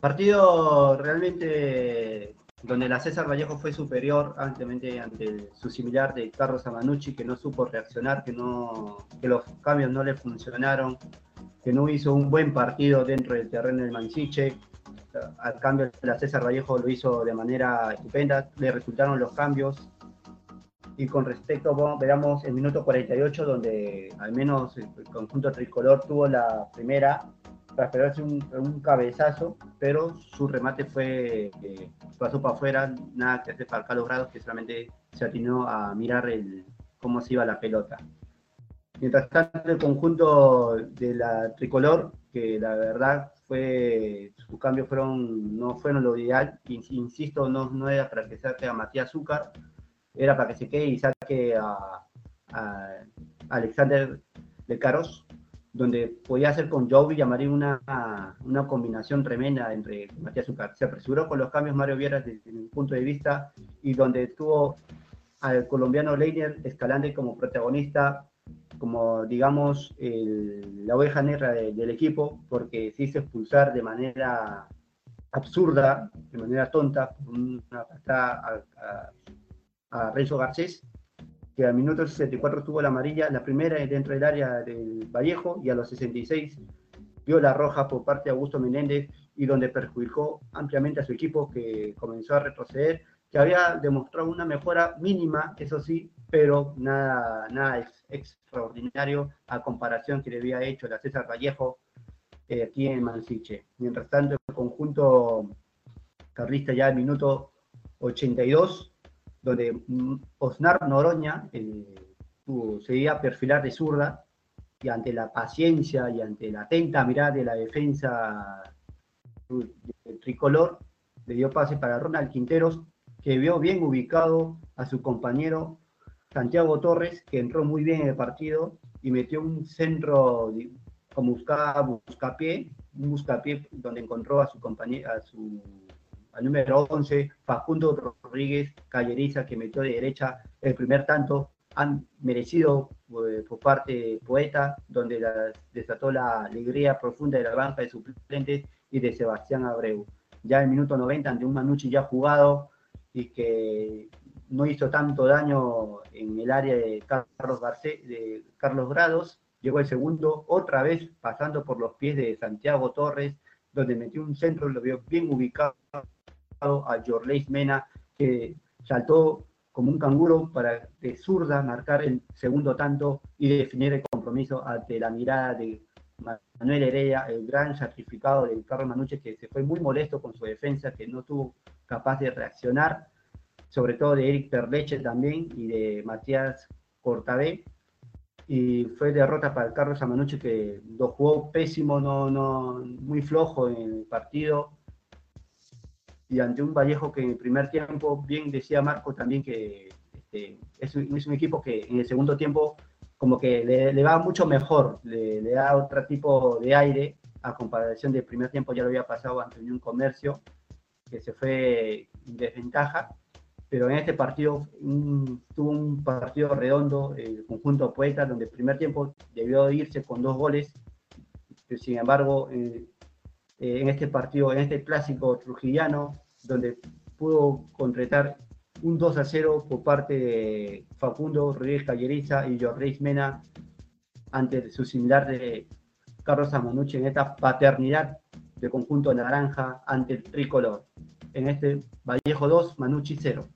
Partido realmente donde la César Vallejo fue superior ante, ante su similar de Carlos Amanucci, que no supo reaccionar, que, no, que los cambios no le funcionaron, que no hizo un buen partido dentro del terreno del Mansiche. Al cambio, la César Vallejo lo hizo de manera estupenda, le resultaron los cambios. Y con respecto, bueno, veamos el minuto 48, donde al menos el conjunto tricolor tuvo la primera para esperarse un, cabezazo, pero su remate fue, eh, pasó para afuera, nada que hacer para Carlos Grados, que solamente se atinó a mirar el, cómo se iba la pelota. Mientras tanto, el conjunto de la tricolor, que la verdad fue, sus cambios fueron, no fueron lo ideal, insisto, no, no era para que saque a Matías Azúcar, era para que se quede y saque a, a Alexander de Caros, donde podía hacer con Joe Villamarín una, una combinación tremenda entre Matías Zucar. Se apresuró con los cambios Mario Viera desde mi punto de vista y donde tuvo al colombiano Leiner Escalante como protagonista, como digamos la oveja negra del equipo, porque se hizo expulsar de manera absurda, de manera tonta, una patada a, a Renzo Garcés, que al minuto 64 tuvo la amarilla, la primera dentro del área del Vallejo, y a los 66 vio la roja por parte de Augusto Menéndez, y donde perjudicó ampliamente a su equipo, que comenzó a retroceder, que había demostrado una mejora mínima, eso sí, pero nada, nada extraordinario a comparación que le había hecho la César Vallejo eh, aquí en Mansiche. Mientras tanto, el conjunto carlista ya al minuto 82 donde Osnar Noroña se iba a perfilar de zurda y ante la paciencia y ante la atenta mirada de la defensa del tricolor, le dio pase para Ronald Quinteros, que vio bien ubicado a su compañero Santiago Torres, que entró muy bien en el partido y metió un centro como buscaba buscapié, un buscapié donde encontró a su compañero, a su al número 11, Facundo Rodríguez Calleriza, que metió de derecha el primer tanto, han merecido eh, por parte de Poeta, donde desató la alegría profunda de la banca de suplentes y de Sebastián Abreu. Ya en el minuto 90, ante un Manucci ya jugado y que no hizo tanto daño en el área de Carlos, de Carlos Grados, llegó el segundo, otra vez pasando por los pies de Santiago Torres, donde metió un centro, lo vio bien ubicado a Jorleis Mena, que saltó como un canguro para de zurda marcar el segundo tanto y definir el compromiso ante la mirada de Manuel Heredia, el gran sacrificado de Carlos Manuche, que se fue muy molesto con su defensa, que no tuvo capaz de reaccionar, sobre todo de Eric Perleche también y de Matías Cortabé. Y fue derrota para el Carlos Amanuche, que lo jugó pésimo, no, no, muy flojo en el partido, y ante un Vallejo que en el primer tiempo, bien decía Marco también que este, es, un, equipo que en el segundo tiempo como que le, va mucho mejor, le, da otro tipo de aire a comparación del primer tiempo, ya lo había pasado ante un comercio que se fue en desventaja, pero en este partido tuvo un partido redondo, el conjunto Poeta, donde el primer tiempo debió irse con dos goles, sin embargo, eh, eh, en este partido, en este clásico trujillano, donde pudo concretar un 2 a 0 por parte de Facundo Rodríguez Calleriza y Jorge Mena ante su similar de Carlos Amanucci en esta paternidad de conjunto naranja ante el tricolor. En este Vallejo 2, Manucci 0.